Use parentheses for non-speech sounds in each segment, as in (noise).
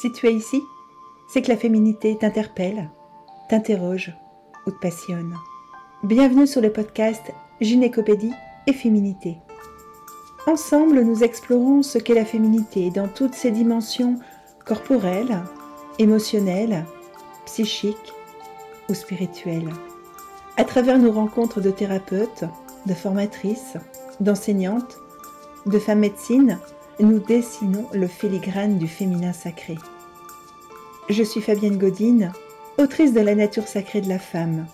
Si tu es ici, c'est que la féminité t'interpelle, t'interroge ou te passionne. Bienvenue sur le podcast Gynécopédie et Féminité. Ensemble, nous explorons ce qu'est la féminité dans toutes ses dimensions corporelles, émotionnelles, psychiques ou spirituelles. À travers nos rencontres de thérapeutes, de formatrices, d'enseignantes, de femmes médecines, nous dessinons le filigrane du féminin sacré. Je suis Fabienne Godine, autrice de La nature sacrée de la femme,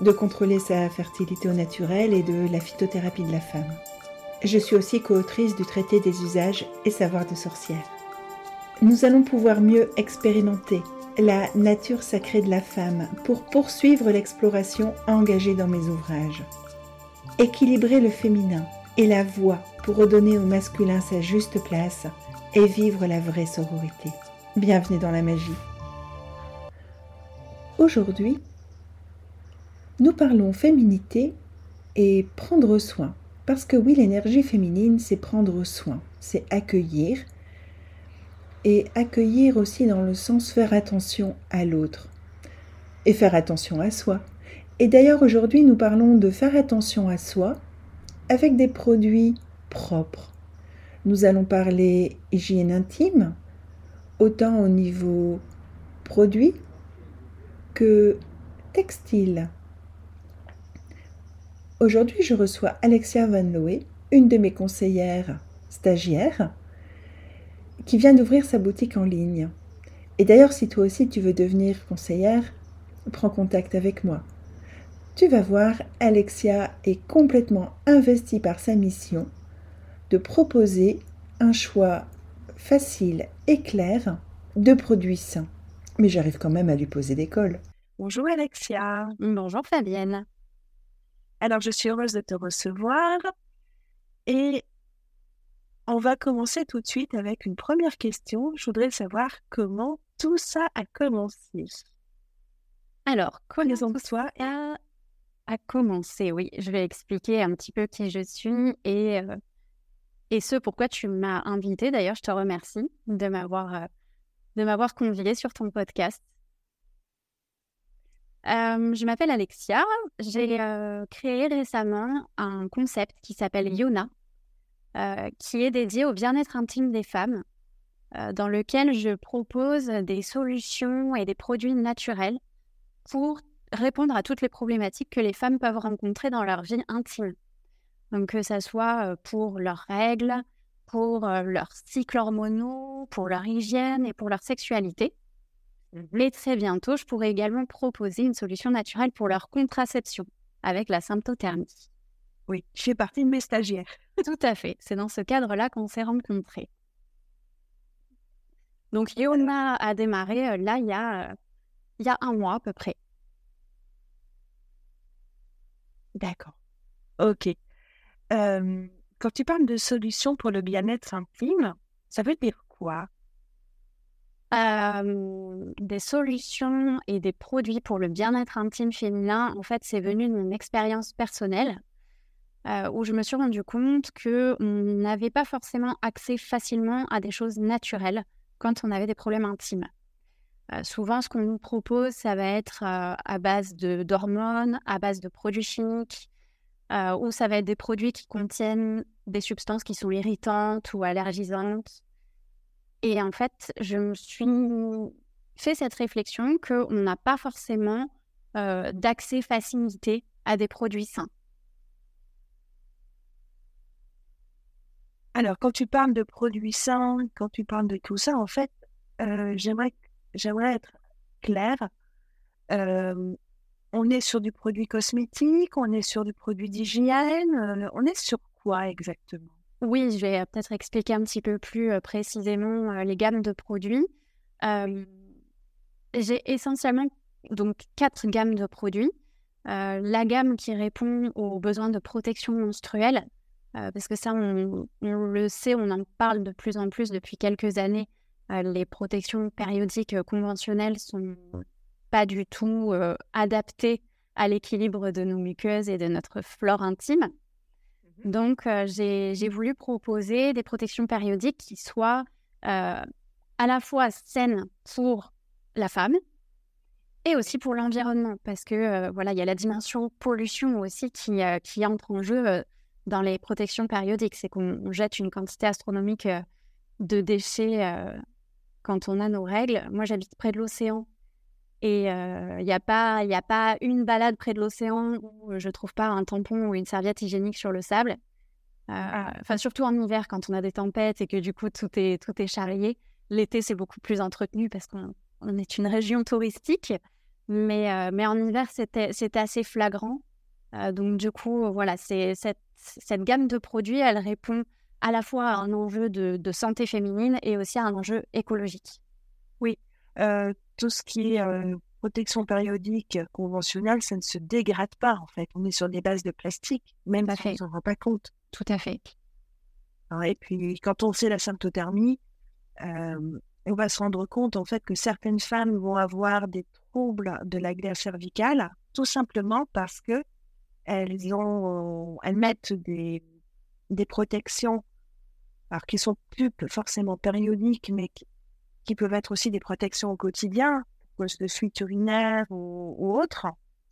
de contrôler sa fertilité au naturel et de la phytothérapie de la femme. Je suis aussi co-autrice du traité des usages et savoirs de sorcière. Nous allons pouvoir mieux expérimenter la nature sacrée de la femme pour poursuivre l'exploration engagée dans mes ouvrages. Équilibrer le féminin et la voix pour redonner au masculin sa juste place et vivre la vraie sororité. Bienvenue dans la magie. Aujourd'hui, nous parlons féminité et prendre soin. Parce que oui, l'énergie féminine, c'est prendre soin, c'est accueillir. Et accueillir aussi dans le sens faire attention à l'autre. Et faire attention à soi. Et d'ailleurs, aujourd'hui, nous parlons de faire attention à soi avec des produits propres. Nous allons parler hygiène intime, autant au niveau produit que textile. Aujourd'hui, je reçois Alexia Van Loe, une de mes conseillères stagiaires, qui vient d'ouvrir sa boutique en ligne. Et d'ailleurs, si toi aussi tu veux devenir conseillère, prends contact avec moi. Tu vas voir, Alexia est complètement investie par sa mission de proposer un choix facile et clair de produits sains. Mais j'arrive quand même à lui poser des cols. Bonjour Alexia. Bonjour Fabienne. Alors je suis heureuse de te recevoir et on va commencer tout de suite avec une première question. Je voudrais savoir comment tout ça a commencé. Alors, présente-toi à commencer, oui. Je vais expliquer un petit peu qui je suis et, euh, et ce pourquoi tu m'as invité. D'ailleurs, je te remercie de m'avoir euh, de m'avoir convié sur ton podcast. Euh, je m'appelle Alexia. J'ai créé récemment un concept qui s'appelle Yona, qui est dédié au bien-être intime des femmes, dans lequel je propose des solutions et des produits naturels pour répondre à toutes les problématiques que les femmes peuvent rencontrer dans leur vie intime. Donc que ce soit euh, pour leurs règles, pour euh, leurs cycles hormonaux, pour leur hygiène et pour leur sexualité. Mais très bientôt, je pourrai également proposer une solution naturelle pour leur contraception avec la symptothermie. Oui, je fais partie de mes stagiaires. (laughs) Tout à fait. C'est dans ce cadre-là qu'on s'est rencontrés. Donc, Yona a démarré euh, là il y a, il y a un mois à peu près. D'accord. Ok. quand tu parles de solutions pour le bien-être intime, ça veut dire quoi? Des solutions et des produits pour le bien-être intime féminin, en fait, c'est venu de mon expérience personnelle où je me suis rendu compte qu'on n'avait pas forcément accès facilement à des choses naturelles quand on avait des problèmes intimes. Souvent, ce qu'on nous propose, ça va être à base d'hormones, à base de produits chimiques, ou ça va être des produits qui contiennent des substances qui sont irritantes ou allergisantes. Et en fait, je me suis fait cette réflexion qu'on n'a pas forcément d'accès facilité à des produits sains. Alors, quand tu parles de produits sains, quand tu parles de tout ça, en fait, j'aimerais j'aimerais être claire. on est sur du produit cosmétique, on est sur du produit d'hygiène, on est sur quoi exactement? Oui, je vais peut-être expliquer un petit peu plus précisément les gammes de produits. J'ai essentiellement donc quatre gammes de produits. la gamme qui répond aux besoins de protection menstruelle, parce que ça, on, le sait, on en parle de plus en plus depuis quelques années euh, les protections périodiques euh, conventionnelles sont pas du tout euh, adaptées à l'équilibre de nos muqueuses et de notre flore intime. Mmh Donc, j'ai voulu proposer des protections périodiques qui soient à la fois saine pour la femme et aussi pour l'environnement, parce que euh, voilà, il y a la dimension pollution aussi qui, euh, qui entre en jeu euh, dans les protections périodiques. C'est qu'on jette une quantité astronomique de déchets quand on a nos règles. Moi, j'habite près de l'océan. Et il n'y a, pas, a pas une balade près de l'océan où je trouve pas un tampon ou une serviette hygiénique sur le sable. Ah. Enfin, surtout en hiver, quand on a des tempêtes et que du coup tout est, tout est charrié. L'été, c'est beaucoup plus entretenu parce qu'on est une région touristique. Mais, euh, mais en hiver, c'était assez flagrant. Euh, donc, du coup, voilà, cette, cette gamme de produits, elle répond à la fois un enjeu de, de santé féminine et aussi un enjeu écologique. Oui, euh, tout ce qui est protection périodique conventionnelle, ça ne se dégrade pas en fait. On est sur des bases de plastique, même si on ne s'en rend pas compte. Tout à fait. Et puis, quand on sait la symptothermie, on va se rendre compte en fait que certaines femmes vont avoir des troubles de la glaire cervicale tout simplement parce que elles ont elles mettent des, des protections alors qui sont plus forcément périodiques mais qui, peuvent être aussi des protections au quotidien de fuite urinaire ou, ou autre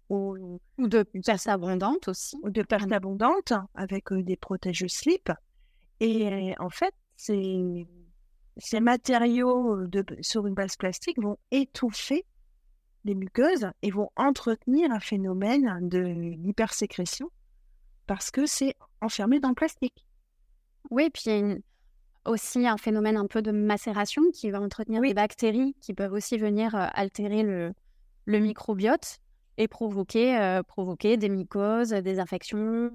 ou, de perte abondante aussi. ou de perte abondante avec euh, des protèges slip. Et en fait ces matériaux de, sur une base plastique vont étouffer les muqueuses et vont entretenir un phénomène de l'hypersécrétion parce que c'est enfermé dans le plastique. Oui, puis il y a aussi un phénomène un peu de macération qui va entretenir des bactéries qui peuvent aussi venir altérer le, le microbiote et provoquer, provoquer des mycoses, des infections.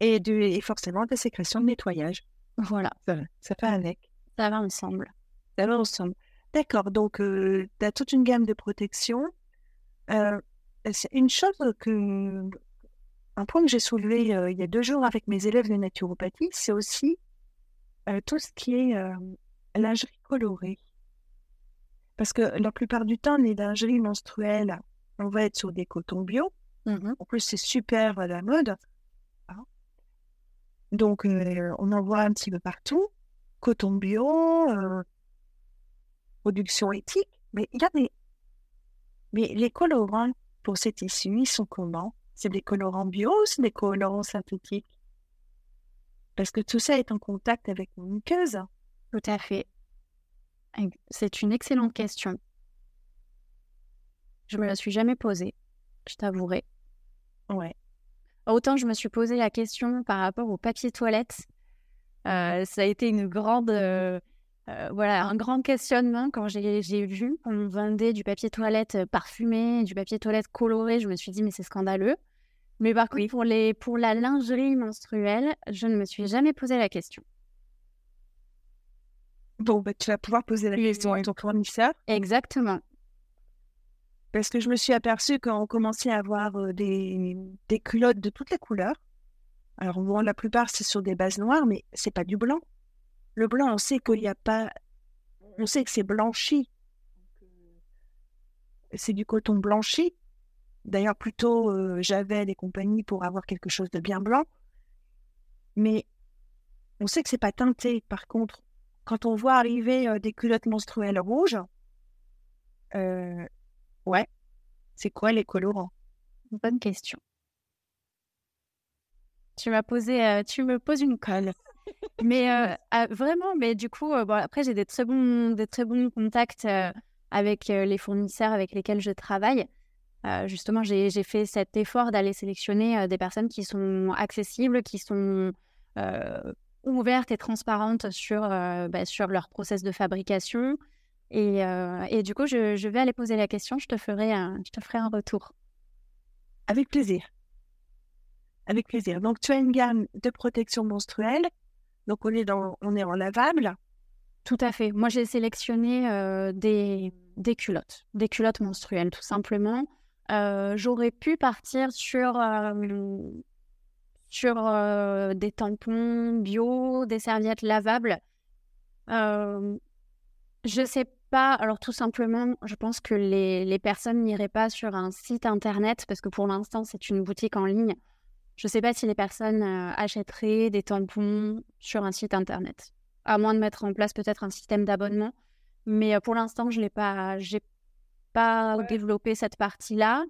Et, de, et forcément des sécrétions de nettoyage. Voilà. Ça, ça fait avec. Ça va ensemble. Ça va ensemble. D'accord. Donc, tu as toute une gamme de protections. c'est une chose que. Un point que j'ai soulevé il y a deux jours avec mes élèves de naturopathie, c'est aussi tout ce qui est lingerie colorée. Parce que la plupart du temps, les lingeries menstruelles, on va être sur des cotons bio. Mmh en plus, c'est super à la mode. Hein. Donc, on en voit un petit peu partout coton bio, euh, production éthique, mais il y a des... Mais les colorants pour ces tissus, ils sont comment? C'est des colorants bio ou c'est des colorants synthétiques? Parce que tout ça est en contact avec une muqueuse. Tout à fait. C'est une excellente question. Je me la suis jamais posée, je t'avouerai. Ouais. Autant je me suis posé la question par rapport au papier toilette euh, ça a été une grande, euh, euh, voilà, un grand questionnement quand j'ai vu qu'on vendait du papier toilette parfumé, du papier toilette coloré. Je me suis dit, mais c'est scandaleux. Mais par contre, pour, les, pour la lingerie menstruelle, je ne me suis jamais posé la question. Bon, bah, tu vas pouvoir poser la question à ton fournisseur. Exactement. Parce que je me suis aperçue qu'on commençait à avoir des, des culottes de toutes les couleurs. Alors, bon, la plupart, c'est sur des bases noires, mais c'est pas du blanc. Le blanc, on sait qu'il n'y a pas. On sait que c'est blanchi. C'est du coton blanchi. D'ailleurs, plutôt euh, Javel et compagnie pour avoir quelque chose de bien blanc. Mais on sait que c'est pas teinté. Par contre, quand on voit arriver euh, des culottes menstruelles rouges, euh, ouais, c'est quoi les colorants? Bonne question. Tu m'as posé, tu me poses une colle. mais (laughs) ah, vraiment, mais du coup, bon, après, j'ai des très bons, des très bons contacts avec les fournisseurs avec lesquels je travaille. Justement, j'ai fait cet effort d'aller sélectionner des personnes qui sont accessibles, qui sont ouvertes et transparentes sur, bah, sur leur process de fabrication. Et, et du coup, je, je, vais aller poser la question. Je te ferai je te ferai un retour. Avec plaisir. Avec plaisir. Donc, tu as une gamme de protection menstruelle. Donc, on est, dans, on est en lavable. Tout à fait. Moi, j'ai sélectionné euh, des, des, culottes, des culottes menstruelles, tout simplement. Euh, j'aurais pu partir sur, euh, sur des tampons bio, des serviettes lavables. je sais pas. Alors, tout simplement, je pense que les, les personnes n'iraient pas sur un site internet parce que pour l'instant, c'est une boutique en ligne. Je ne sais pas si les personnes euh, achèteraient des tampons sur un site internet. à moins de mettre en place peut-être un système d'abonnement. Mais pour l'instant, je n'ai pas, pas développé cette partie-là.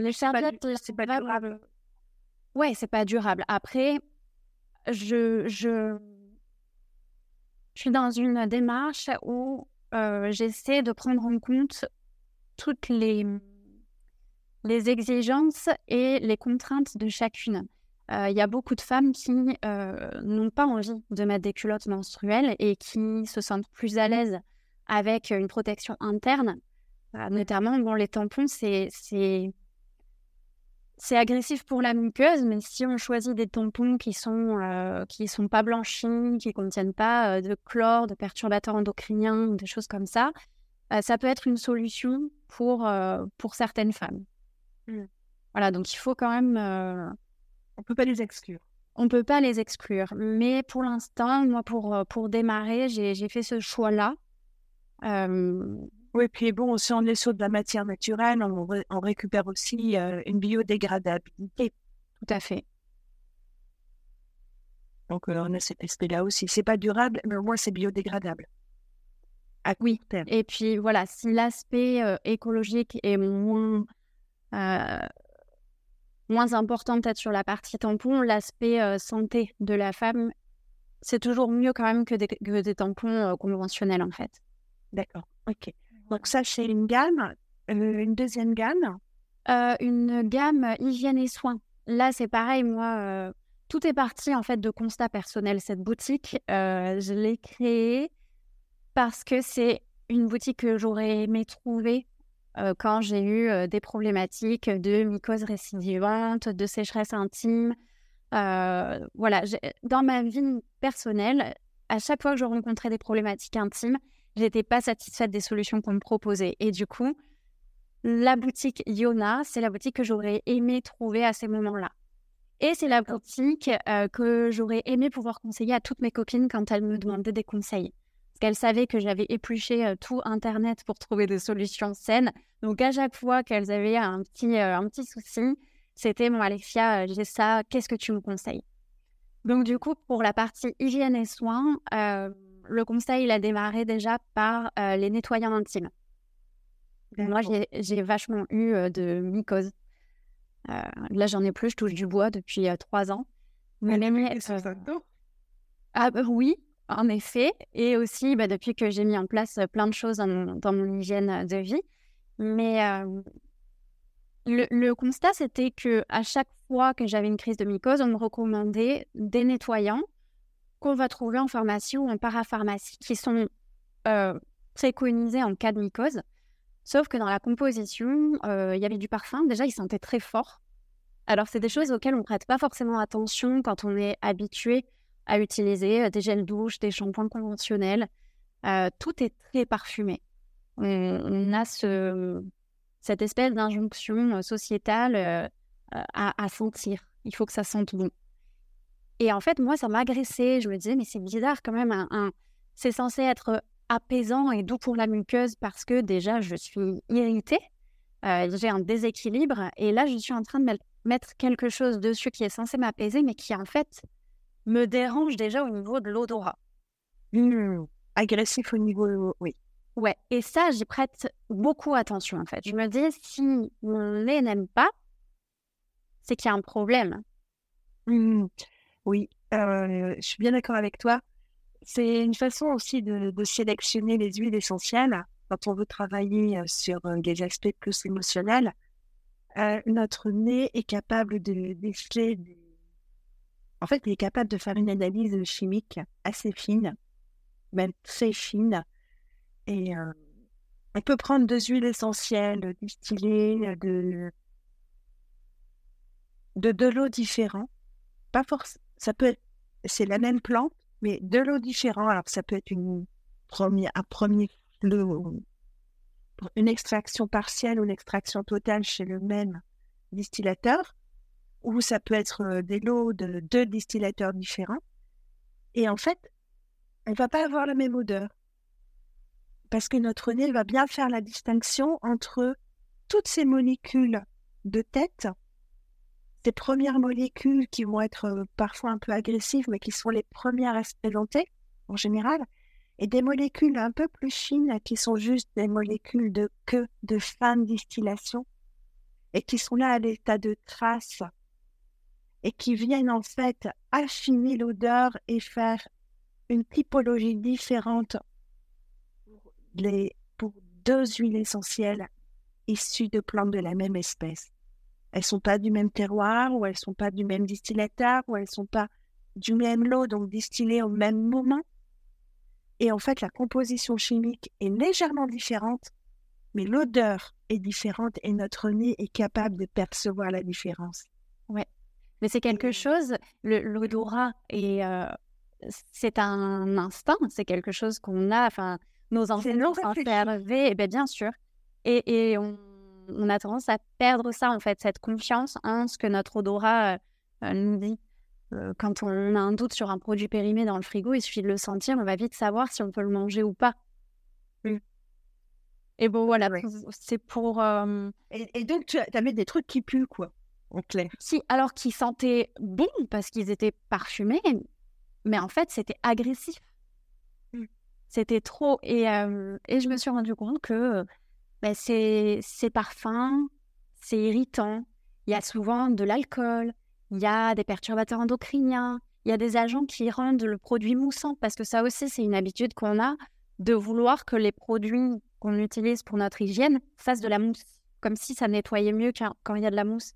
les serviettes, c'est pas, pas durable. Ouais, c'est pas durable. Après, je, je, je suis dans une démarche où j'essaie de prendre en compte toutes les, les exigences et les contraintes de chacune. Il y a beaucoup de femmes qui n'ont pas envie de mettre des culottes menstruelles et qui se sentent plus à l'aise avec une protection interne. Notamment, bon, les tampons, c'est c'est agressif pour la muqueuse, mais si on choisit des tampons qui sont euh, qui sont pas blanchis, qui contiennent pas euh, de chlore, de perturbateurs endocriniens, des choses comme ça, euh, ça peut être une solution pour pour certaines femmes. Mmh. Voilà, donc il faut quand même. On peut pas les exclure. On peut pas les exclure, mais pour l'instant, moi, pour pour démarrer, j'ai fait ce choix-là. Oui, puis bon, si on est sur de la matière naturelle, on, récupère aussi euh, une biodégradabilité. Tout à fait. Donc, euh, on a cet aspect-là aussi. C'est pas durable, mais au moins c'est biodégradable. À oui. Et puis voilà, si l'aspect euh, écologique est moins, moins important peut-être sur la partie tampon, l'aspect santé de la femme, c'est toujours mieux quand même que des, que des tampons conventionnels en fait. D'accord. Ok. Donc ça, c'est une gamme. Euh, une deuxième gamme euh, Une gamme hygiène et soins. Là, c'est pareil, moi, euh, tout est parti en fait de constat personnel. Cette boutique, je l'ai créée parce que c'est une boutique que j'aurais aimé trouver quand j'ai eu des problématiques de mycose récidivante, de sécheresse intime. voilà, dans ma vie personnelle, à chaque fois que je rencontrais des problématiques intimes, j'étais pas satisfaite des solutions qu'on me proposait. Et du coup, la boutique Yona, c'est la boutique que j'aurais aimé trouver à ces moments-là. Et c'est la boutique euh, que j'aurais aimé pouvoir conseiller à toutes mes copines quand elles me demandaient des conseils. Parce qu'elles savaient que j'avais épluché euh, tout Internet pour trouver des solutions saines. Donc à chaque fois qu'elles avaient un petit, euh, un petit souci, c'était mon Alexia, j'ai ça, qu'est-ce que tu me conseilles? Donc du coup, pour la partie hygiène et soins, le conseil, il a démarré déjà par euh, les nettoyants intimes. Moi, j'ai vachement eu euh, de mycose. Euh, là, j'en ai plus, je touche du bois depuis trois ans. Mais les Ah bah oui, en effet. Et aussi, bah, depuis que j'ai mis en place plein de choses dans, mon hygiène de vie. Mais le, le, constat, c'était que à chaque fois que j'avais une crise de mycose, on me recommandait des nettoyants qu'on va trouver en pharmacie ou en parapharmacie qui sont euh, préconisés en cas de mycose. Sauf que dans la composition, euh, il y avait du parfum. Déjà, il sentait très fort. Alors, c'est des choses auxquelles on ne prête pas forcément attention quand on est habitué à utiliser euh, des gels douche, des shampoings conventionnels. tout est très parfumé. On, a ce, cette espèce d'injonction sociétale à sentir. Il faut que ça sente bon. Et en fait, moi, ça m'a agressé. Je me disais, mais c'est bizarre quand même. Un, C'est censé être apaisant et doux pour la muqueuse parce que déjà, je suis irritée. Euh, j'ai un déséquilibre. Et là, je suis en train de mettre quelque chose dessus qui est censé m'apaiser, mais qui en fait me dérange déjà au niveau de l'odorat. Mmh. agressif au niveau, oui. Ouais, et ça, j'y prête beaucoup attention en fait. Je me dis, si mon nez n'aime pas, c'est qu'il y a un problème. Mmh. Oui, je suis bien d'accord avec toi. C'est une façon aussi de, sélectionner les huiles essentielles quand on veut travailler sur des aspects plus émotionnels. notre nez est capable de déceler En fait, il est capable de faire une analyse chimique assez fine, même très fine. Et on peut prendre deux huiles essentielles distillées de, de, de l'eau différente. Pas forcément c'est la même plante, mais de l'eau différente. Alors, ça peut être une extraction partielle ou une extraction totale chez le même distillateur, ou ça peut être euh, des lots de deux distillateurs différents. Et en fait, elle va pas avoir la même odeur. Parce que notre nez va bien faire la distinction entre toutes ces molécules de tête ces premières molécules qui vont être parfois un peu agressives, mais qui sont les premières à se présenter, en général, et des molécules un peu plus fines qui sont juste des molécules de queue, de fin de distillation, et qui sont là à l'état de trace, et qui viennent en fait affiner l'odeur et faire une typologie différente pour deux huiles essentielles issues de plantes de la même espèce. Elles sont pas du même terroir, ou elles sont pas du même distillateur, ou elles sont pas du même lot, donc distillées au même moment. Et en fait, la composition chimique est légèrement différente, mais l'odeur est différente et notre nez est capable de percevoir la différence. Ouais. Mais c'est quelque chose, l'odorat, et euh, c'est un instinct, c'est quelque chose qu'on a, enfin, nos enseignants ont fait et bien, bien sûr. Et, et on, on, a tendance à perdre ça, en fait, cette confiance en ce que notre odorat euh, nous dit. Euh, quand on a un doute sur un produit périmé dans le frigo, il suffit de le sentir, on va vite savoir si on peut le manger ou pas. Mmh. Et bon, voilà, c'est pour. Euh, et, donc, tu avais des trucs qui puent, quoi, en clair. Si, alors qu'ils sentaient bon parce qu'ils étaient parfumés, mais en fait, c'était agressif. Mmh. C'était trop. Et, euh, et je me suis rendu compte que ben, ces, ces parfums, c'est irritant. Il y a souvent de l'alcool, il y a des perturbateurs endocriniens, il y a des agents qui rendent le produit moussant, parce que ça aussi, c'est une habitude qu'on a de vouloir que les produits qu'on utilise pour notre hygiène fassent de la mousse, comme si ça nettoyait mieux quand il y a de la mousse.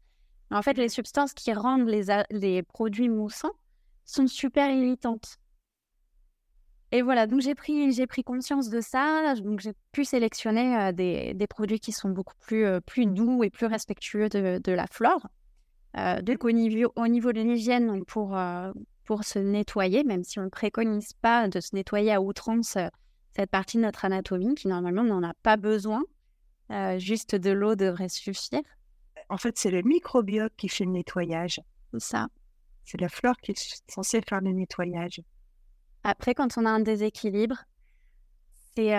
En fait, les substances qui rendent les produits moussants sont super irritantes. Et voilà, donc j'ai pris, j'ai pris conscience de ça. Donc j'ai pu sélectionner euh, des, des, produits qui sont beaucoup plus, euh, plus doux et plus respectueux de, de la flore. Euh, donc au niveau, au niveau de l'hygiène, pour, pour se nettoyer, même si on ne préconise pas de se nettoyer à outrance cette partie de notre anatomie, qui normalement n'en a pas besoin, juste de l'eau devrait suffire. En fait, c'est le microbiote qui fait le nettoyage. Ça. C'est la flore qui est censée faire le nettoyage. Après, quand on a un déséquilibre, c'est,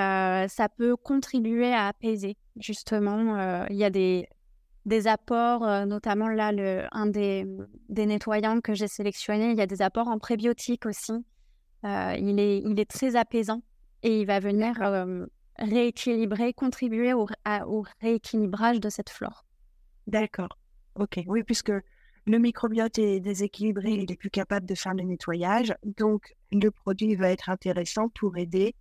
ça peut contribuer à apaiser. Justement, il y a des, des apports, euh, notamment là, le, un des, des nettoyants que j'ai sélectionné, il y a des apports en prébiotiques aussi. Euh, il, est, il est très apaisant et il va venir euh, rééquilibrer, contribuer au, au, rééquilibrage de cette flore. D'accord. Ok. Oui, puisque le microbiote est déséquilibré, il est plus capable de faire le nettoyage. Donc, le produit va être intéressant pour aider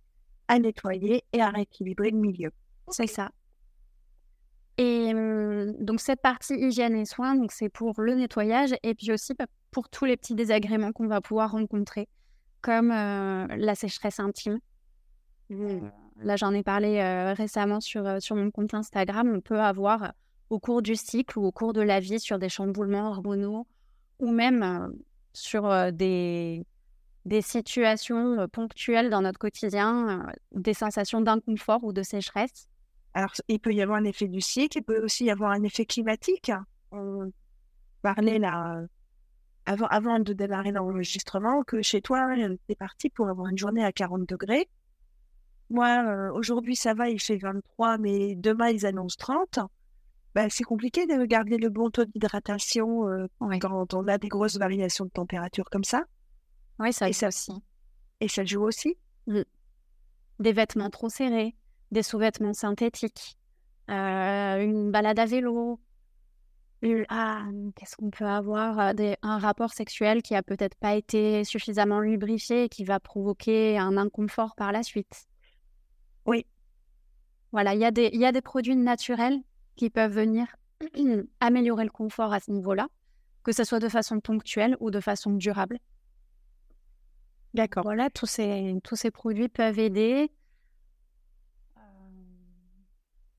à nettoyer et à rééquilibrer le milieu. C'est ça. Et donc cette partie hygiène et soins, donc c'est pour le nettoyage et puis aussi bah, pour tous les petits désagréments qu'on va pouvoir rencontrer, comme la sécheresse intime. Mmh. Là, j'en ai parlé récemment sur, sur mon compte Instagram. On peut avoir au cours du cycle ou au cours de la vie sur des chamboulements hormonaux ou même sur des, des situations ponctuelles dans notre quotidien, des sensations d'inconfort ou de sécheresse? Alors, il peut y avoir un effet du cycle, il peut aussi y avoir un effet climatique. On parlait là, avant, avant de démarrer l'enregistrement, que chez toi, tu es parti pour avoir une journée à 40 degrés. Moi, euh, aujourd'hui, ça va, il fait 23, mais demain, ils annoncent 30. Ben, c'est compliqué de garder le bon taux d'hydratation euh, quand on a des grosses variations de température comme ça. Oui, ça, et ça aussi. Et ça joue aussi. Mmh. Des vêtements trop serrés des sous-vêtements synthétiques, euh, une balade à vélo, ah, qu'est-ce qu'on peut avoir euh, Un rapport sexuel qui a peut-être pas été suffisamment lubrifié et qui va provoquer un inconfort par la suite. Oui. Voilà, il y, a des, y a des produits naturels qui peuvent venir (clears throat) améliorer le confort à ce niveau-là, que ce soit de façon ponctuelle ou de façon durable. D'accord. Voilà, tous ces, tous ces produits peuvent aider.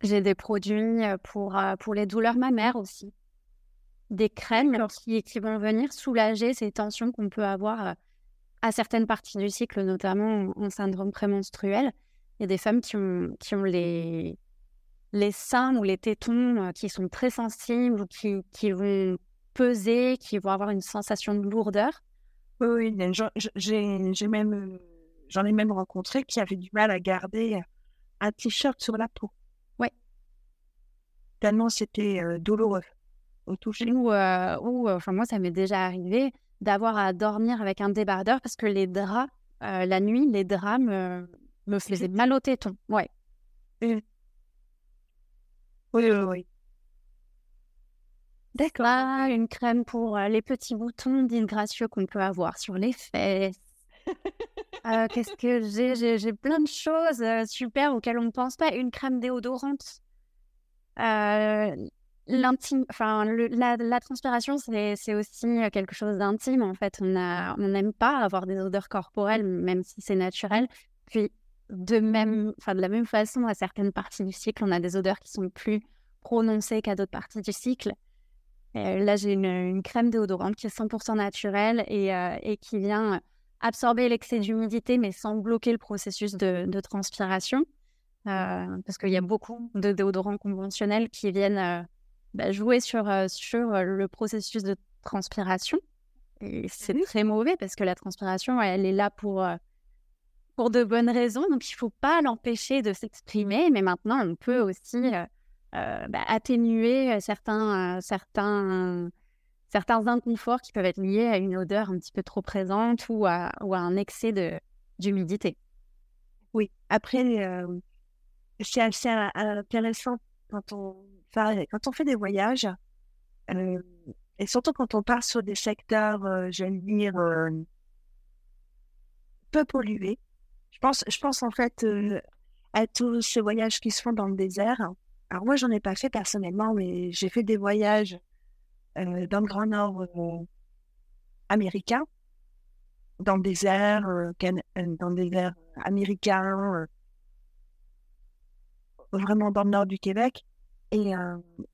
J'ai des produits euh, pour, euh, pour les douleurs mammaires aussi. Des crèmes qui, qui, vont venir soulager ces tensions qu'on peut avoir euh, à certaines parties du cycle, notamment en syndrome prémenstruel. Il y a des femmes qui ont, qui ont les, les seins ou les tétons qui sont très sensibles ou qui, qui vont peser, qui vont avoir une sensation de lourdeur. Oui, j'ai même, j'en ai même rencontré qui avaient du mal à garder un t-shirt sur la peau tellement c'était douloureux au toucher. Ou, enfin, moi, ça m'est déjà arrivé d'avoir à dormir avec un débardeur parce que les draps la nuit, les drames me faisaient mal au téton. Ouais. Oui, oui, oui. D'accord. une crème pour les petits boutons disgracieux qu'on peut avoir sur les fesses. Qu'est-ce que j'ai? J'ai plein de choses super auxquelles on ne pense pas. Une crème déodorante. La, transpiration, c'est aussi quelque chose d'intime. En fait, on n'aime pas avoir des odeurs corporelles, même si c'est naturel. Puis, de même, de la même façon, à certaines parties du cycle, on a des odeurs qui sont plus prononcées qu'à d'autres parties du cycle. Euh, là, j'ai une, crème déodorante qui est 100% naturelle et, euh, et, qui vient absorber l'excès d'humidité, mais sans bloquer le processus de, transpiration. Euh, parce qu'il y a beaucoup de déodorants conventionnels qui viennent bah, jouer sur, sur le processus de transpiration. Et c'est mmh très mauvais parce que la transpiration, elle est là pour, pour de bonnes raisons. Donc, il ne faut pas l'empêcher de s'exprimer. Mais maintenant, on peut aussi euh, bah, atténuer certains, certains, certains inconforts qui peuvent être liés à une odeur un petit peu trop présente ou à, ou à un excès d'humidité. Oui, après, c'est assez intéressant quand on, quand on fait des voyages, et surtout quand on part sur des secteurs, j'aime dire, peu pollués. Je pense, je pense en fait à tous ces voyages qui se font dans le désert alors moi, j'en ai pas fait personnellement, mais j'ai fait des voyages euh, dans le Grand Nord euh, américain, dans le désert, euh, dans le désert américain, vraiment dans le nord du Québec. Et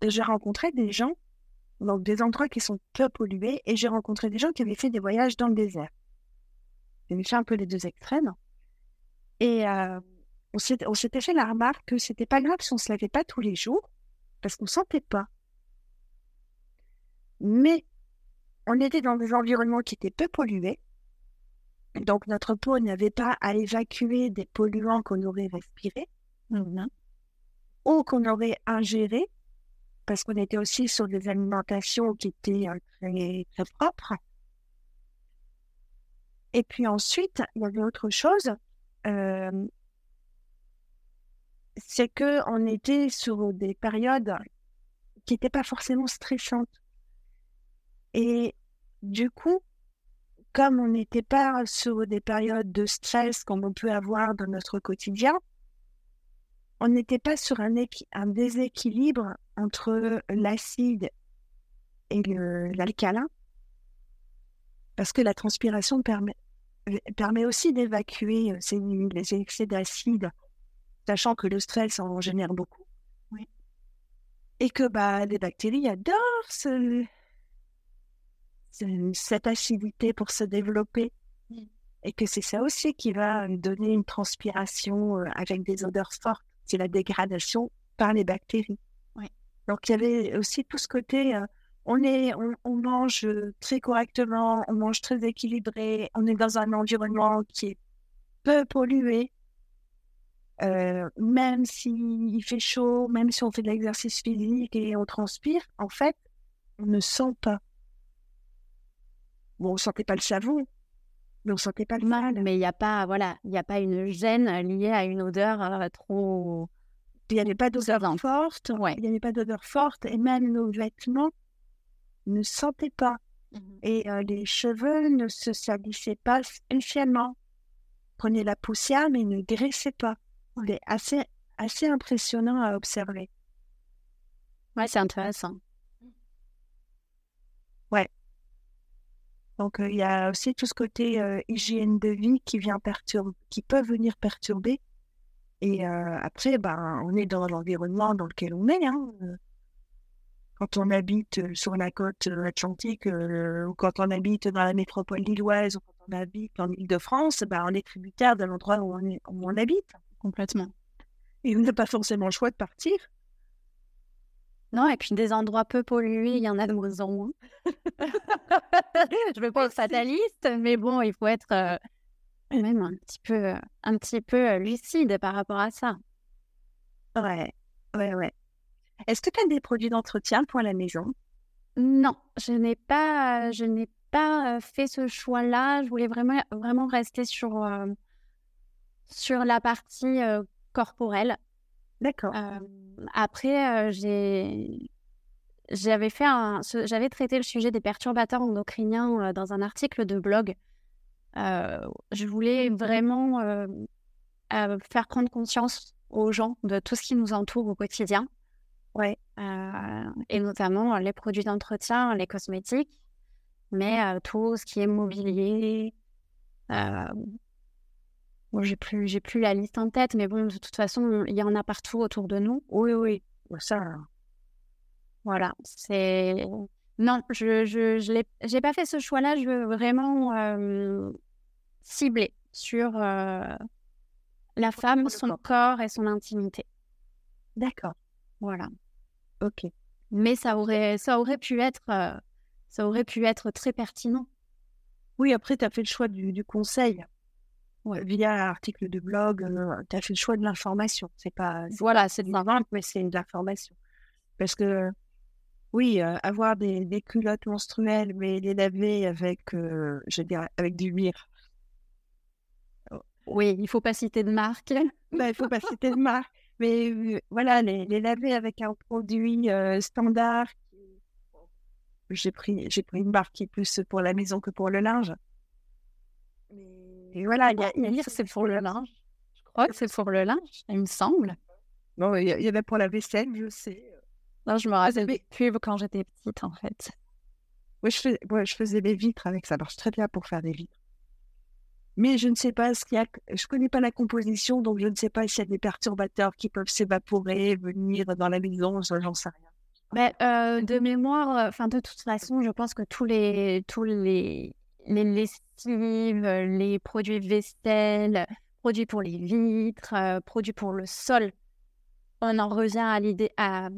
j'ai rencontré des gens, donc des endroits qui sont peu pollués, et j'ai rencontré des gens qui avaient fait des voyages dans le désert. J'ai fait un peu les deux extrêmes. Et on s'était fait la remarque que c'était pas grave si on se lavait pas tous les jours, parce qu'on sentait pas. Mais on était dans des environnements qui étaient peu pollués, donc notre peau n'avait pas à évacuer des polluants qu'on aurait respirés mmh ou qu'on aurait ingérés, parce qu'on était aussi sur des alimentations qui étaient euh, très, très propres. Et puis ensuite, il y avait autre chose. Euh, c'est que on était sur des périodes qui n'étaient pas forcément stressantes. Et du coup, comme on n'était pas sur des périodes de stress comme on peut avoir dans notre quotidien, on n'était pas sur un, déséquilibre entre l'acide et l'alcalin, parce que la transpiration permet, permet aussi d'évacuer euh, les excès d'acide sachant que le stress en génère beaucoup. Oui. Et que bah, les bactéries adorent cette acidité pour se développer. Et que c'est ça aussi qui va donner une transpiration euh, avec des odeurs fortes. C'est la dégradation par les bactéries. Oui. Donc il y avait aussi tout ce côté, euh, on, est, on, mange très correctement, on mange très équilibré, on est dans un environnement qui est peu pollué, euh, même s'il fait chaud, même si on fait de l'exercice physique et on transpire, en fait, on ne sent pas. Bon, on ne sentait pas le savon, mais on ne sentait pas le mal. Mais il n'y a pas, voilà, il n'y a pas une gêne liée à une odeur euh, trop. Il n'y avait pas d'odeur forte. Ouais. Il n'y avait pas d'odeur forte, et même nos vêtements ne sentaient pas. Mmh et euh, les cheveux ne se salissaient pas spécialement. Prenez la poussière, mais ne graissaient pas. C'est assez, assez impressionnant à observer. Ouais, c'est intéressant. Ouais. Donc, il y a aussi tout ce côté hygiène de vie qui, vient perturber, qui peut venir perturber. Et après, ben, on est dans l'environnement dans lequel on est. Hein. Quand on habite sur la côte atlantique ou quand on habite dans la métropole lilloise ou quand on habite en Ile-de-France, ben, on est tributaire de l'endroit où, où on habite complètement. Et on n'a pas forcément le choix de partir. Non, et puis des endroits peu pollués, il y en a de moins en moins. (laughs) Je veux pas être fataliste, mais bon, il faut être euh, même un petit peu, un petit peu euh, lucide par rapport à ça. Ouais, ouais, ouais. Est-ce que tu as des produits d'entretien pour la maison? Non, je n'ai pas, je n'ai pas fait ce choix-là. Je voulais vraiment, vraiment rester sur, sur la partie corporelle. D'accord. après, j'ai j'avais fait un, j'avais traité le sujet des perturbateurs endocriniens dans un article de blog. je voulais vraiment faire prendre conscience aux gens de tout ce qui nous entoure au quotidien. Ouais. et notamment les produits d'entretien, les cosmétiques, mais tout ce qui est mobilier. Bon, j'ai plus, j'ai plus la liste en tête, mais bon, de toute façon, il y en a partout autour de nous. Oui, oui, ça. Voilà, c'est. Non, je, je, je j'ai pas fait ce choix-là. Je veux vraiment cibler sur la femme, son corps et son intimité. D'accord. Voilà. Ok. Mais ça aurait, ça aurait pu être, euh, ça aurait pu être très pertinent. Oui, après, tu as fait le choix du, conseil. Via l'article de blog, euh, tu as fait le choix de l'information. C'est pas. Voilà, c'est de l'information, mais c'est de l'information. Parce que, oui, euh, avoir des, culottes menstruelles, mais les laver avec, je dirais, avec du mire, oui, il faut pas citer de marque. (laughs) Bah, il faut pas citer de marque. Mais voilà, les, les, laver avec un produit standard. J'ai pris, j'ai pris une marque qui est plus pour la maison que pour le linge. Et voilà, il y a, dire c'est pour le linge. Je crois que c'est pour le linge, il me semble. Non, il y, avait pour la vaisselle, je sais. Non, je me rappelle des pubs quand j'étais petite, en fait. Oui, je, fais, je faisais des vitres avec ça. marche très bien pour faire des vitres mais je ne sais pas ce qu'il y a. Je connais pas la composition, donc je ne sais pas s'il y a des perturbateurs qui peuvent s'évaporer, venir dans la maison, j'en sais rien. Mais euh, de mémoire, enfin de toute façon, je pense que tous les tous les les lessives, les produits vaisselle, produits pour les vitres, euh, produits pour le sol, on en revient à l'idée à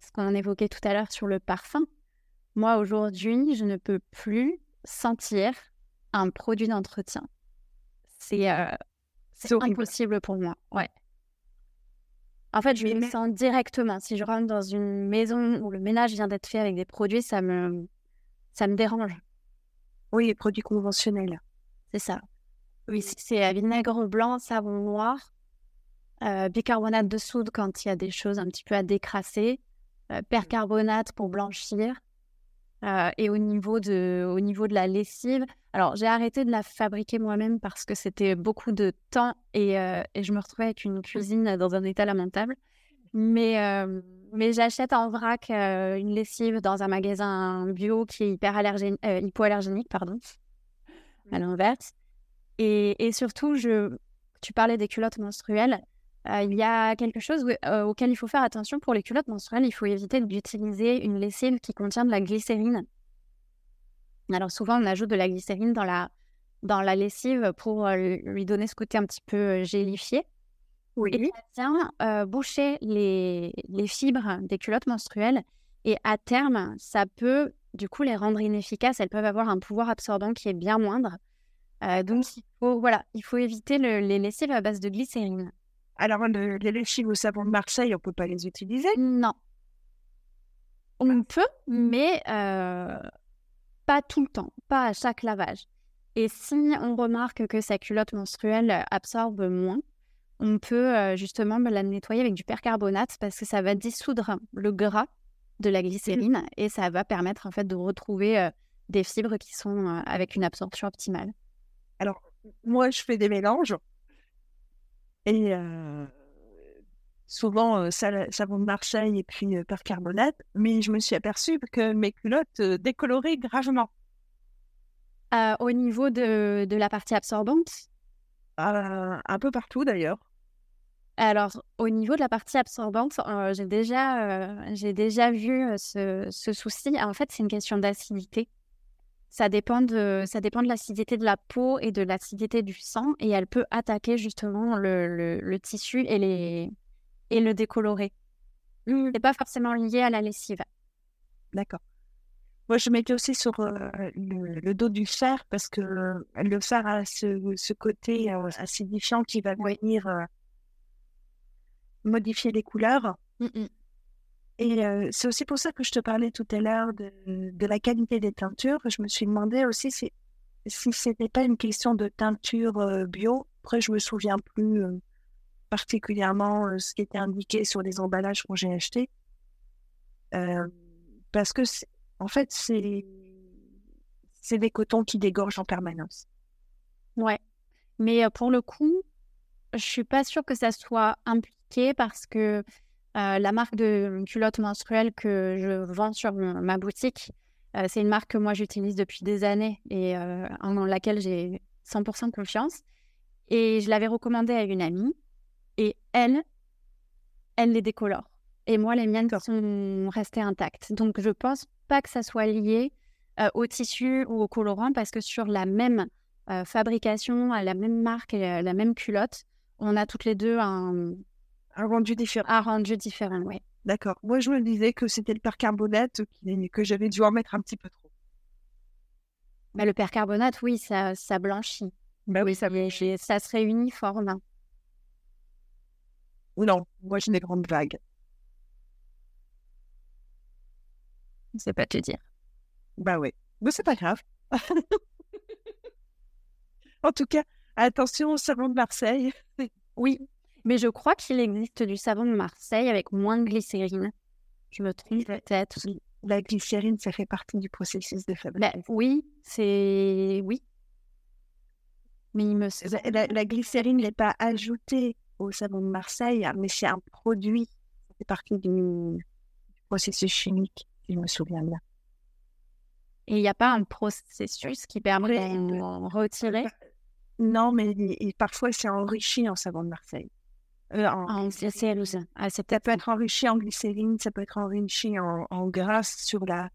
ce qu'on évoquait tout à l'heure sur le parfum. Moi aujourd'hui, je ne peux plus sentir un produit d'entretien c'est euh, impossible pour moi. Ouais. En fait, je le sens directement. Si je rentre dans une maison où le ménage vient d'être fait avec des produits, ça me, ça me dérange. Oui, les produits conventionnels. C'est ça. Oui, c'est vinaigre blanc, savon noir, euh, bicarbonate de soude quand il y a des choses un petit peu à décrasser, euh, percarbonate pour blanchir. Euh, et au niveau, de, au niveau de la lessive, alors j'ai arrêté de la fabriquer moi-même parce que c'était beaucoup de temps et, et, je me retrouvais avec une cuisine dans un état lamentable. Mais, euh, mais j'achète en vrac une lessive dans un magasin bio qui est hyper hypoallergénique, pardon, à l'inverse. Et, et, surtout, je, tu parlais des culottes menstruelles. Euh, il y a quelque chose euh, auquel il faut faire attention pour les culottes menstruelles. Il faut éviter d'utiliser une lessive qui contient de la glycérine. Alors souvent, on ajoute de la glycérine dans la, dans la lessive pour euh, lui donner ce côté un petit peu gélifié. Oui. Et ça vient boucher les, les fibres des culottes menstruelles. Et à terme, ça peut du coup les rendre inefficaces. Elles peuvent avoir un pouvoir absorbant qui est bien moindre. donc, il faut, voilà, il faut éviter les lessives à base de glycérine. Alors, les lessives au savon de Marseille, on ne peut pas les utiliser? Non. On peut, mais euh, pas tout le temps, pas à chaque lavage. Et si on remarque que sa culotte menstruelle absorbe moins, on peut euh, justement la nettoyer avec du percarbonate parce que ça va dissoudre le gras de la glycérine mmh. et ça va permettre en fait de retrouver euh, des fibres qui sont avec une absorption optimale. Alors, moi, je fais des mélanges. Et souvent, savon de Marseille et puis percarbonate. Mais je me suis aperçue que mes culottes décoloraient gravement. au niveau de, de, la partie absorbante? Un peu partout d'ailleurs. Alors, au niveau de la partie absorbante, j'ai déjà, j'ai déjà vu ce, ce, souci. En fait, c'est une question d'acidité. Ça dépend de, ça dépend de l'acidité de la peau et de l'acidité du sang et elle peut attaquer justement le, le, tissu et, les, et le décolorer. Mmh. C'est pas forcément lié à la lessive. D'accord. Moi, je mettais aussi sur euh, le, dos du fer parce que le fer a ce, ce côté euh, acidifiant qui va venir euh, modifier les couleurs. Mmh Et c'est aussi pour ça que je te parlais tout à l'heure de, de, la qualité des teintures. Je me suis demandé aussi si, si ce n'était pas une question de teinture bio. Après, je me souviens plus particulièrement ce qui était indiqué sur les emballages que j'ai achetés. parce que, en fait, c'est c'est des cotons qui dégorgent en permanence. Ouais. Mais pour le coup, je suis pas sûre que ça soit impliqué parce que la marque de culotte menstruelle que je vends sur ma boutique, c'est une marque que moi j'utilise depuis des années et en laquelle j'ai 100% confiance. Et je l'avais recommandée à une amie et elle, elle les décolore. Et moi, les miennes sont restées intactes. Donc, je pense pas que ça soit lié euh, au tissu ou au colorant parce que sur la même euh, fabrication, la même marque, et la même culotte, on a toutes les deux un, rendu différent. Un rendu différent, oui. D'accord. Moi, je me disais que c'était le percarbonate que j'avais dû en mettre un petit peu trop. Bah, le percarbonate, oui, ça, ça blanchit. Bah oui, ça blanchit. Ça serait uniforme. Ou non, moi j'ai des grandes vagues. Je sais pas te dire. Bah oui, mais c'est pas grave. (laughs) en tout cas, attention au savon de Marseille. oui, mais je crois qu'il existe du savon de Marseille avec moins de glycérine. Je me trompe peut-être. La glycérine, ça fait partie du processus de fabrication. Bah, oui, c'est oui. Mais il me la, la glycérine n'est pas ajoutée au savon de Marseille, mais c'est un produit, c'est partie du processus chimique, si je me souviens bien. Et il n'y a pas un processus qui permet de retirer? Non, mais parfois c'est enrichi en savon de Marseille. Euh, en, glycérine. Ah, ça peut être enrichi en glycérine, ça peut être enrichi en, en grâce sur la,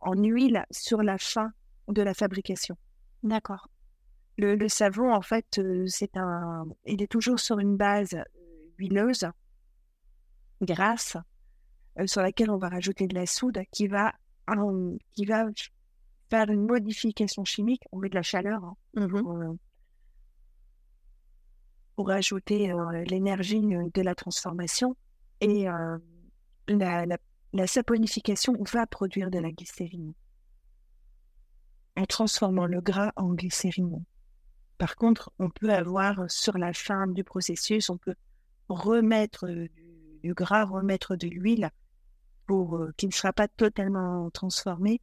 en huile sur la fin de la fabrication. D'accord. Le, savon, en fait, euh, c'est un, il est toujours sur une base euh, huileuse, grasse, euh, sur laquelle on va rajouter de la soude qui va, qui va faire une modification chimique. On met de la chaleur hein, mmh pour, ajouter l'énergie de la transformation et la, la saponification va produire de la glycérine en transformant le gras en glycérine. Par contre, on peut avoir sur la fin du processus, on peut remettre du, gras, remettre de l'huile pour euh, qui ne sera pas totalement transformé,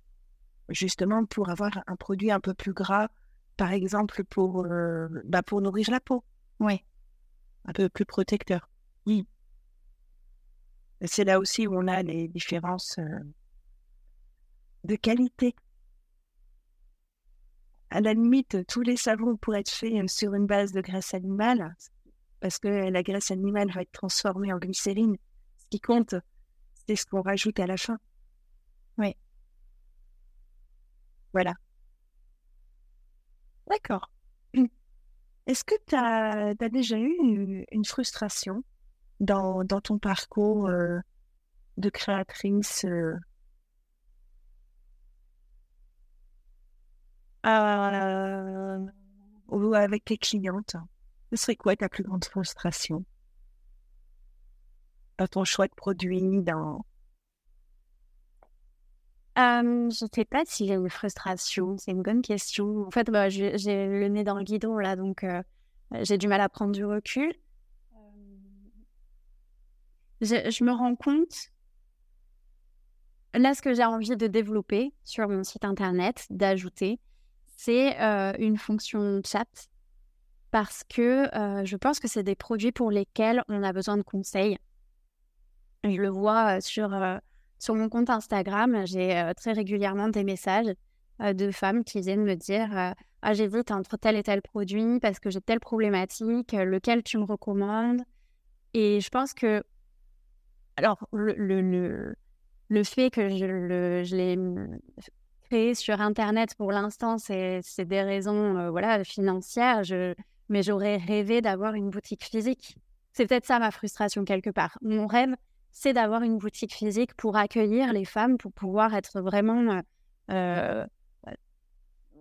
justement pour avoir un produit un peu plus gras, par exemple pour, euh, bah, pour nourrir la peau. Oui. Un peu plus protecteur. Oui. C'est là aussi où on a les différences euh, de qualité à la limite, tous les savons pourraient être faits euh, sur une base de graisse animale, parce que la graisse animale va être transformée en glycérine. Ce qui compte, c'est ce qu'on rajoute à la fin. Oui. Voilà. D'accord. (clears throat) Est-ce que tu as, déjà eu une, frustration dans, ton parcours euh, de créatrice euh, euh, ou avec tes clientes, ce serait quoi ta plus grande frustration? Dans ton choix de produit, dans... Je ne sais pas y a une frustration, c'est une bonne question. En fait, bah, j'ai le nez dans le guidon là, donc j'ai du mal à prendre du recul. Je, me rends compte, là, ce que j'ai envie de développer sur mon site internet, d'ajouter, c'est une fonction chat parce que je pense que c'est des produits pour lesquels on a besoin de conseils. Je le vois sur, sur mon compte Instagram, j'ai très régulièrement des messages de femmes qui viennent me dire Ah, j'hésite entre tel et tel produit parce que j'ai telle problématique, lequel tu me recommandes? Et je pense que. Alors, le, le, le, fait que je, le, je l'ai créer sur Internet pour l'instant, c'est des raisons euh, voilà, financières, je... mais j'aurais rêvé d'avoir une boutique physique. C'est peut-être ça ma frustration quelque part. Mon rêve, c'est d'avoir une boutique physique pour accueillir les femmes, pour pouvoir être vraiment, euh, euh,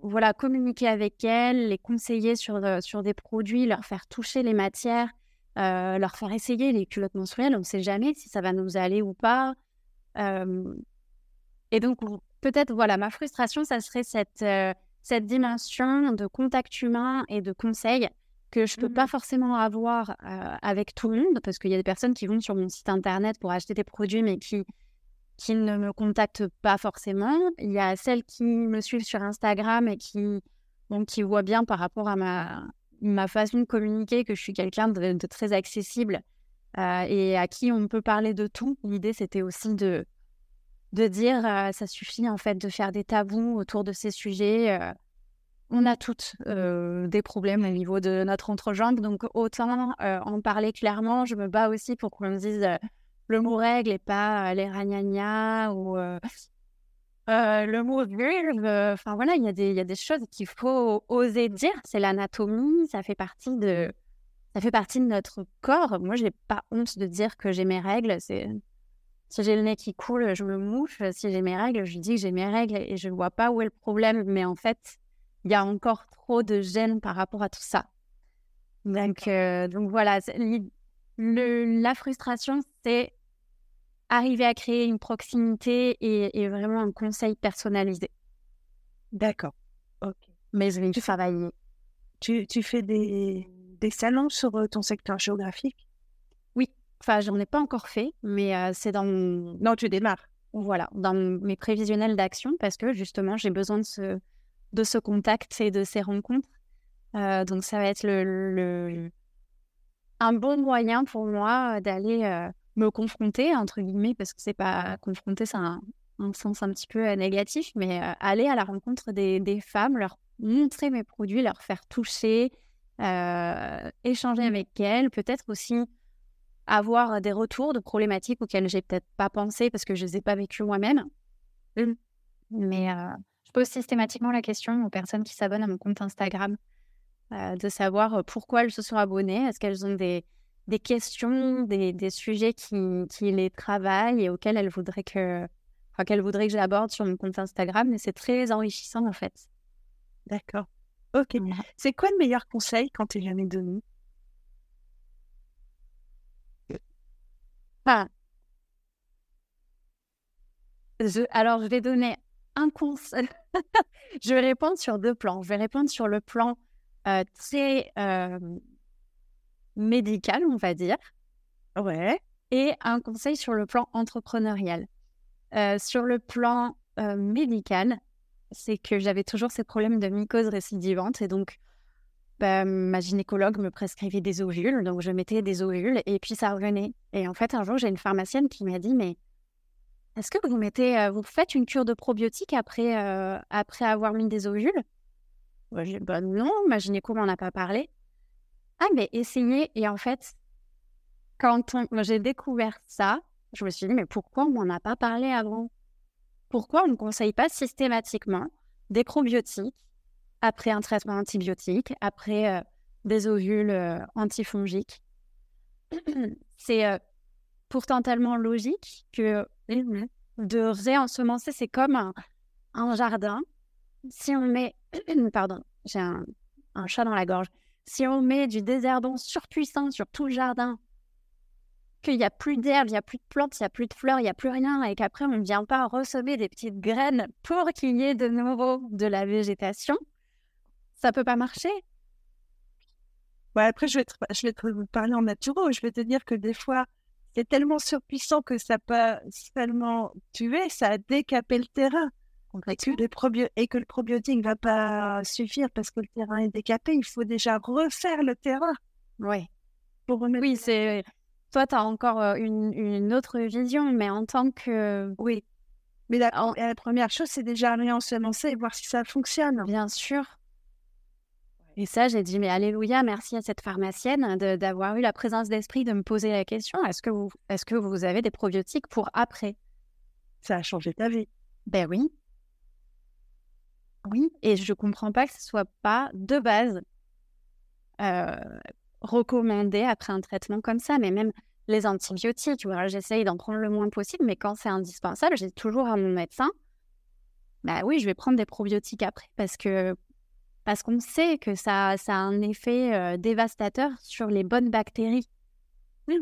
voilà, communiquer avec elles, les conseiller sur, sur des produits, leur faire toucher les matières, leur faire essayer les culottes menstruelles. On ne sait jamais si ça va nous aller ou pas. et donc, peut-être, voilà, ma frustration, ça serait cette, cette dimension de contact humain et de conseil que je ne peux pas mmh forcément avoir avec tout le monde, parce qu'il y a des personnes qui vont sur mon site internet pour acheter des produits, mais qui, qui ne me contactent pas forcément. Il y a celles qui me suivent sur Instagram et qui, donc, qui voient bien par rapport à ma, ma façon de communiquer que je suis quelqu'un de, très accessible et à qui on peut parler de tout. L'idée, c'était aussi de, de dire ça suffit en fait de faire des tabous autour de ces sujets on a toutes euh, des problèmes au niveau de notre entrejambe, donc autant euh, en parler clairement. Je me bats aussi pour qu'on me dise euh, le mot règle et pas les ragnagnas ou le mot vulve. Enfin voilà, il y, a des, y a des choses qu'il faut oser dire. C'est l'anatomie, ça fait partie de ça fait partie de notre corps. Moi, j'ai pas honte de dire que j'ai mes règles. C'est si j'ai le nez qui coule, je me mouche. Si j'ai mes règles, je dis que j'ai mes règles et je ne vois pas où est le problème. Mais en fait, il y a encore trop de gêne par rapport à tout ça. Donc, euh, donc voilà, le, la frustration, c'est arriver à créer une proximité et, vraiment un conseil personnalisé. D'accord. Ok. Mais je vais tu travailler. Tu, tu fais des, des, salons sur euh, ton secteur géographique? Oui. Enfin, j'en ai pas encore fait, mais euh, c'est dans mon... Non, tu démarres. Voilà, dans mes prévisionnels d'action parce que justement, j'ai besoin de ce de ce contact et de ces rencontres. Euh, donc ça va être le, un bon moyen pour moi d'aller euh, me confronter, entre guillemets, parce que c'est pas confronter, c'est un, sens un petit peu euh, négatif, mais aller à la rencontre des, des, femmes, leur montrer mes produits, leur faire toucher, échanger mmh. avec elles, peut-être aussi avoir des retours de problématiques auxquelles j'ai peut-être pas pensé parce que je les ai pas vécues moi-même. Mmh. Mais pose systématiquement la question aux personnes qui s'abonnent à mon compte Instagram euh, de savoir euh, pourquoi elles se sont abonnées. Est-ce qu'elles ont des, des questions, des, des sujets qui, qui, les travaillent et auxquels elles voudraient que, enfin, qu'elles voudraient que j'aborde sur mon compte Instagram? Mais c'est très enrichissant en fait. D'accord. Ok. C'est quoi le meilleur conseil quand tu jamais donné? Ah. Je, alors, je vais donner un conseil. (laughs) je vais répondre sur deux plans. Je vais répondre sur le plan euh, très euh, médical, on va dire. Ouais. Et un conseil sur le plan entrepreneurial. Euh, sur le plan médical, c'est que j'avais toujours ces problèmes de mycose récidivante et donc bah, ma gynécologue me prescrivait des ovules, donc je mettais des ovules et puis ça revenait. Et en fait, un jour, j'ai une pharmacienne qui m'a dit Mais est-ce que vous mettez, vous faites une cure de probiotiques après, après avoir mis des ovules? Bah, Non, ma gynéco m'en a pas parlé. Ah, mais essayez. Et en fait, quand j'ai découvert ça, je me suis dit, mais pourquoi on m'en a pas parlé avant? Pourquoi on ne conseille pas systématiquement des probiotiques après un traitement antibiotique, après des ovules antifongiques? C'est pourtant tellement logique que de réensemencer, c'est comme un, jardin. Si on met, (clears throat) pardon, j'ai un, chat dans la gorge. Si on met du désherbant surpuissant sur tout le jardin, qu'il n'y a plus d'herbe, il n'y a plus de plantes, il n'y a plus de fleurs, il n'y a plus rien, et qu'après on ne vient pas ressemer des petites graines pour qu'il y ait de nouveau de la végétation, ça peut pas marcher. Ouais, après, je vais, te, je vais te parler en naturel. Je vais te dire que des fois, c'est tellement surpuissant que ça peut seulement tuer, ça a décapé le terrain. Et que, le et que le probiotique ne va pas suffire parce que le terrain est décapé, il faut déjà refaire le terrain. Ouais. Pour Oui, c'est. Toi, tu as encore euh, une, une, autre vision, mais en tant que. Oui. Mais la, la première chose, c'est déjà réensemencer et voir si ça fonctionne. Bien sûr. Et ça, j'ai dit, mais alléluia, merci à cette pharmacienne d'avoir eu la présence d'esprit de me poser la question, est-ce que, vous, est que vous avez des probiotiques pour après? Ça a changé ta vie. Ben oui. Oui, et je ne comprends pas que ce soit pas de base euh, recommandé après un traitement comme ça, mais même les antibiotiques, j'essaye d'en prendre le moins possible, mais quand c'est indispensable, j'ai toujours à mon médecin, bah oui, je vais prendre des probiotiques après parce que parce qu'on sait que ça, ça a un effet euh, dévastateur sur les bonnes bactéries.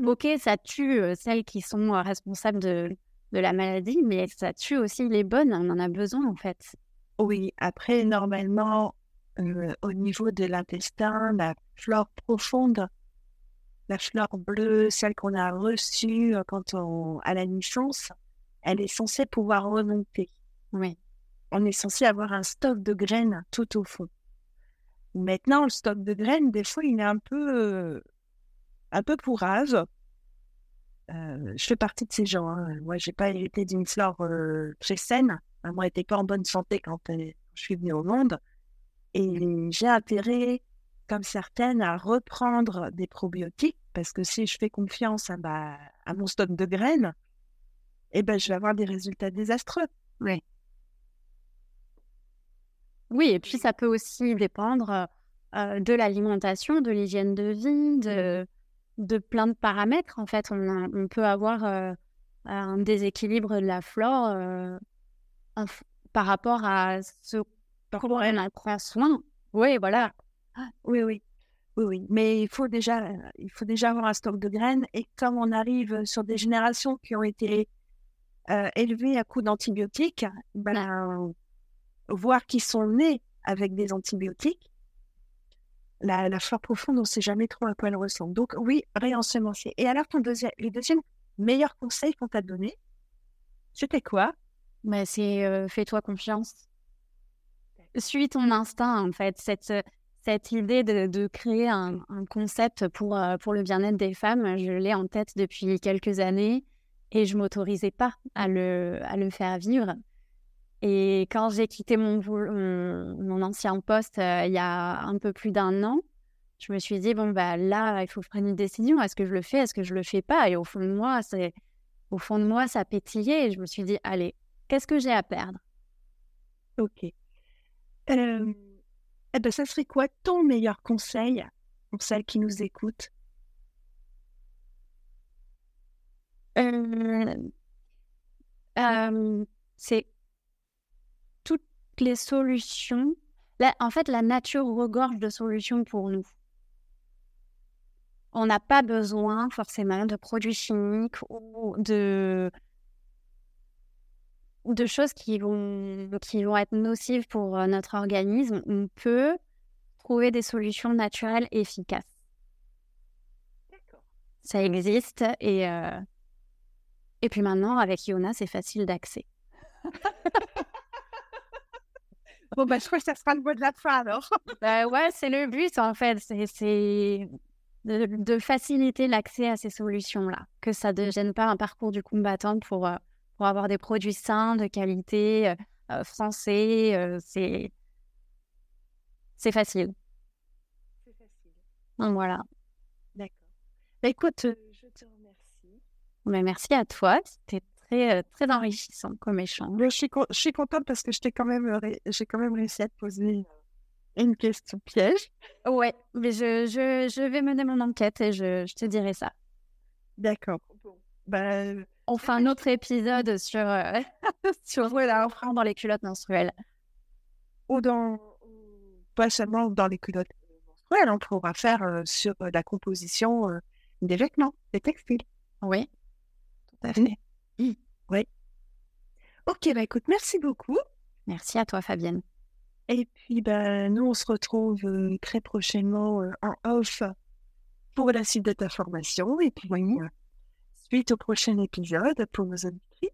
Ok, ça tue euh, celles qui sont euh, responsables de, de la maladie, mais ça tue aussi les bonnes. On en a besoin en fait. Oui, après, normalement, au niveau de l'intestin, la flore profonde, la flore bleue, celle qu'on a reçue quand on, à la naissance, elle est censée pouvoir remonter. Oui. On est censé avoir un stock de graines tout au fond. Maintenant, le stock de graines, des fois, il est un peu, euh, un peu pourrave. Euh, je fais partie de ces gens. Hein. Moi, j'ai pas hérité d'une flore euh, très saine. Moi, j'étais pas en bonne santé quand je suis venue au monde. Et j'ai intérêt, comme certaines, à reprendre des probiotiques parce que si je fais confiance à, à mon stock de graines, eh ben, je vais avoir des résultats désastreux. Oui. Oui, et puis ça peut aussi dépendre euh, de l'alimentation, de l'hygiène de vie, de, de plein de paramètres. En fait, on, peut avoir euh, un déséquilibre de la flore euh, par rapport à ce comment on prend soin. Oui, voilà. Ah, oui, oui. Oui, oui. Mais il faut déjà, il faut déjà avoir un stock de graines. Et comme on arrive sur des générations qui ont été élevées à coups d'antibiotiques, ben, voir qu'ils sont nés avec des antibiotiques, la, la flore profonde, on ne sait jamais trop à quoi elle ressemble. Donc oui, réensemencer. Et alors, ton deuxième, le deuxième meilleur conseil qu'on t'a donné, c'était quoi? Bah, C'est euh, fais-toi confiance. Suis ton instinct, en fait. Cette, cette idée de, de créer un, un, concept pour, euh, pour le bien-être des femmes, je l'ai en tête depuis quelques années et je m'autorisais pas à le, à le faire vivre. Et quand j'ai quitté mon, mon, ancien poste euh, il y a un peu plus d'un an, je me suis dit, bon, bah, là, il faut prendre une décision. Est-ce que je le fais? Est-ce que je le fais pas? Et au fond de moi, c'est, au fond de moi, ça pétillait. Et je me suis dit, allez, qu'est-ce que j'ai à perdre? Ok. Euh, eh ben, ça serait quoi ton meilleur conseil pour celles qui nous écoutent? Euh, C'est les solutions, en fait, la nature regorge de solutions pour nous. On n'a pas besoin forcément de produits chimiques ou de, de choses qui vont, qui vont être nocives pour euh, notre organisme. On peut trouver des solutions naturelles efficaces. Ça existe et, euh, et puis maintenant, avec Iona, c'est facile d'accès. (laughs) Bon, ben, je crois que ça sera le mot de la fin alors. (laughs) ben ouais, c'est le but en fait. C'est de, faciliter l'accès à ces solutions-là. Que ça ne devienne pas un parcours du combattant pour, euh, pour avoir des produits sains, de qualité, euh, euh, français. c'est c'est facile. C'est facile. voilà. D'accord. Ben, écoute, je te remercie. Ben, merci à toi. C'était très, euh, très enrichissant comme échange. Je suis, je suis contente parce que j'ai quand, même j'ai quand même réussi à te poser une question piège. Ouais, mais je, je, je vais mener mon enquête et je, je te dirai ça. D'accord. Ben, on fait un autre épisode sur, euh, (laughs) sur voilà, on dans les culottes menstruelles. Ou dans, pas seulement dans les culottes menstruelles, on pourra faire euh, sur la composition des vêtements, des textiles. Oui, tout à fait. Oui. Ok, bah écoute, merci beaucoup. Merci à toi, Fabienne. Et puis, bah, nous, on se retrouve très prochainement en off pour la suite de ta formation. Et puis, suite au prochain épisode pour nos auditrices.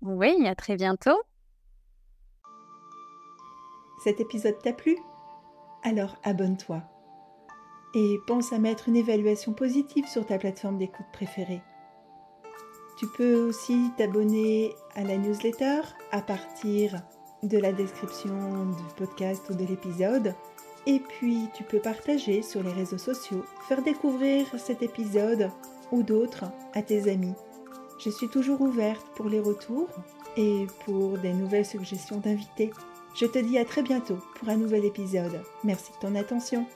Oui, à très bientôt. Cet épisode t'a plu? Alors abonne-toi. Et pense à mettre une évaluation positive sur ta plateforme d'écoute préférée. Tu peux aussi t'abonner à la newsletter à partir de la description du podcast ou de l'épisode. Et puis tu peux partager sur les réseaux sociaux, faire découvrir cet épisode ou d'autres à tes amis. Je suis toujours ouverte pour les retours et pour des nouvelles suggestions d'invités. Je te dis à très bientôt pour un nouvel épisode. Merci de ton attention.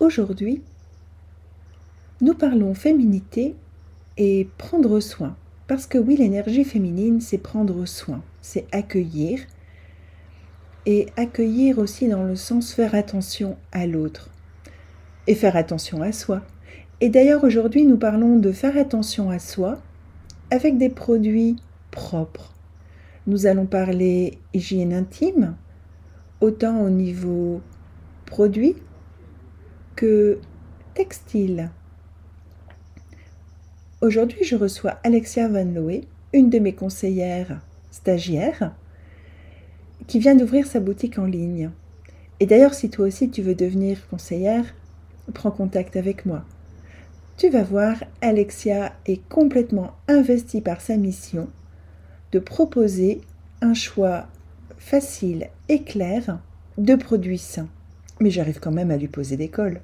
Aujourd'hui, nous parlons féminité et prendre soin. Parce que oui, l'énergie féminine, c'est prendre soin, c'est accueillir. Et accueillir aussi dans le sens faire attention à l'autre. Et faire attention à soi. Et d'ailleurs, aujourd'hui, nous parlons de faire attention à soi avec des produits propres. Nous allons parler hygiène intime, autant au niveau produit que textile. Aujourd'hui, je reçois Alexia Van Loe, une de mes conseillères stagiaires, qui vient d'ouvrir sa boutique en ligne. Et d'ailleurs, si toi aussi tu veux devenir conseillère, prends contact avec moi. Tu vas voir, Alexia est complètement investie par sa mission de proposer un choix facile et clair de produits sains. Mais j'arrive quand même à lui poser des cols.